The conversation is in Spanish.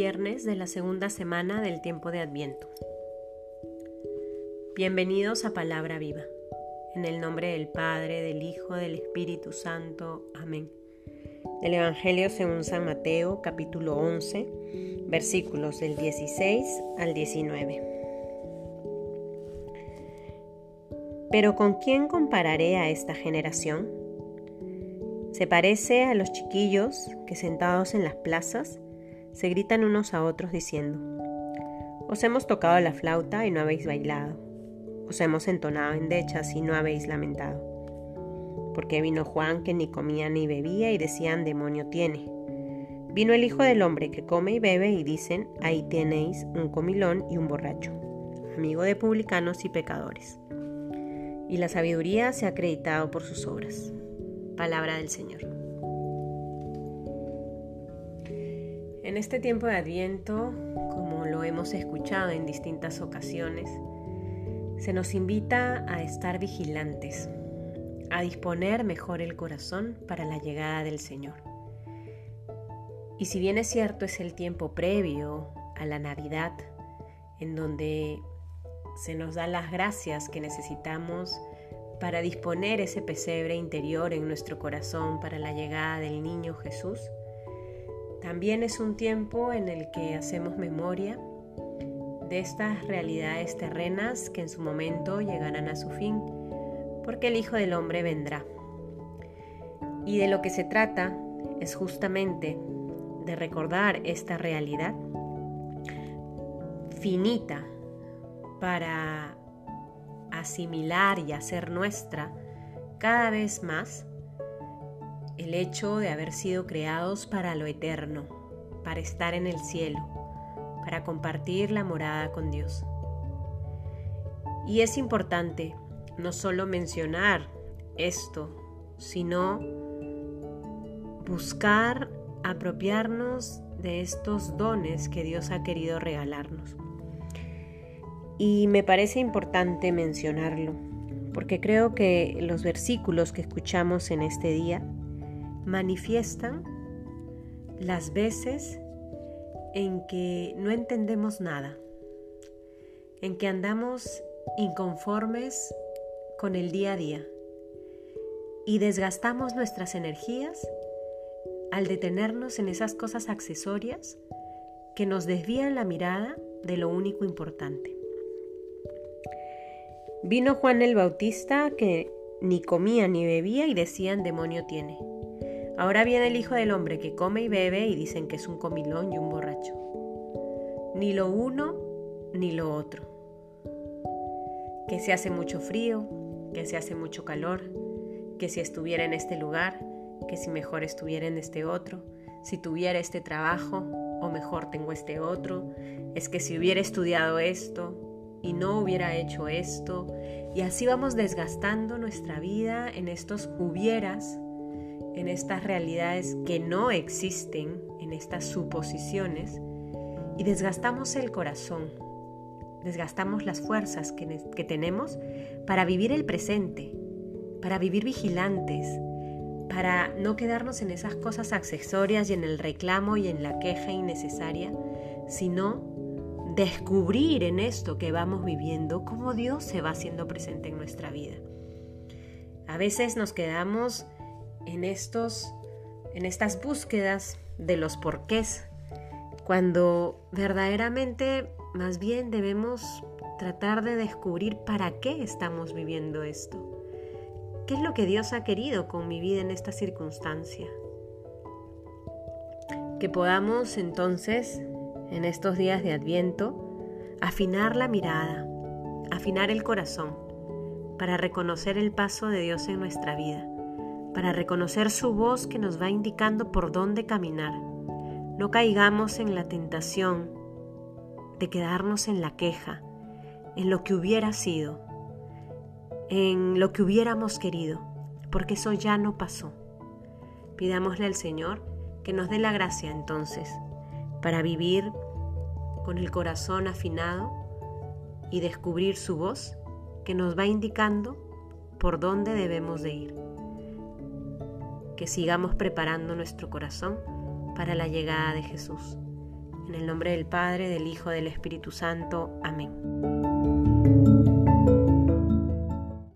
viernes de la segunda semana del tiempo de Adviento. Bienvenidos a Palabra Viva. En el nombre del Padre, del Hijo, del Espíritu Santo. Amén. Del Evangelio según San Mateo, capítulo 11, versículos del 16 al 19. Pero ¿con quién compararé a esta generación? Se parece a los chiquillos que sentados en las plazas se gritan unos a otros diciendo, Os hemos tocado la flauta y no habéis bailado, os hemos entonado endechas y no habéis lamentado. Porque vino Juan que ni comía ni bebía y decían, demonio tiene. Vino el Hijo del Hombre que come y bebe y dicen, ahí tenéis un comilón y un borracho, amigo de publicanos y pecadores. Y la sabiduría se ha acreditado por sus obras. Palabra del Señor. En este tiempo de Adviento, como lo hemos escuchado en distintas ocasiones, se nos invita a estar vigilantes, a disponer mejor el corazón para la llegada del Señor. Y si bien es cierto es el tiempo previo a la Navidad, en donde se nos da las gracias que necesitamos para disponer ese pesebre interior en nuestro corazón para la llegada del niño Jesús. También es un tiempo en el que hacemos memoria de estas realidades terrenas que en su momento llegarán a su fin, porque el Hijo del Hombre vendrá. Y de lo que se trata es justamente de recordar esta realidad finita para asimilar y hacer nuestra cada vez más el hecho de haber sido creados para lo eterno, para estar en el cielo, para compartir la morada con Dios. Y es importante no solo mencionar esto, sino buscar apropiarnos de estos dones que Dios ha querido regalarnos. Y me parece importante mencionarlo, porque creo que los versículos que escuchamos en este día manifiestan las veces en que no entendemos nada, en que andamos inconformes con el día a día y desgastamos nuestras energías al detenernos en esas cosas accesorias que nos desvían la mirada de lo único importante. Vino Juan el Bautista que ni comía ni bebía y decían demonio tiene. Ahora viene el Hijo del Hombre que come y bebe y dicen que es un comilón y un borracho. Ni lo uno ni lo otro. Que se hace mucho frío, que se hace mucho calor, que si estuviera en este lugar, que si mejor estuviera en este otro, si tuviera este trabajo o mejor tengo este otro, es que si hubiera estudiado esto, y no hubiera hecho esto. Y así vamos desgastando nuestra vida en estos hubieras, en estas realidades que no existen, en estas suposiciones, y desgastamos el corazón, desgastamos las fuerzas que, tenemos para vivir el presente, para vivir vigilantes, para no quedarnos en esas cosas accesorias y en el reclamo y en la queja innecesaria, sino descubrir en esto que vamos viviendo cómo Dios se va haciendo presente en nuestra vida. A veces nos quedamos en estos en estas búsquedas de los porqués cuando verdaderamente más bien debemos tratar de descubrir para qué estamos viviendo esto. ¿Qué es lo que Dios ha querido con mi vida en esta circunstancia? Que podamos entonces en estos días de Adviento, afinar la mirada, afinar el corazón, para reconocer el paso de Dios en nuestra vida, para reconocer su voz que nos va indicando por dónde caminar. No caigamos en la tentación de quedarnos en la queja, en lo que hubiera sido, en lo que hubiéramos querido, porque eso ya no pasó. Pidámosle al Señor que nos dé la gracia entonces para vivir con el corazón afinado y descubrir su voz que nos va indicando por dónde debemos de ir. Que sigamos preparando nuestro corazón para la llegada de Jesús. En el nombre del Padre, del Hijo, del Espíritu Santo. Amén.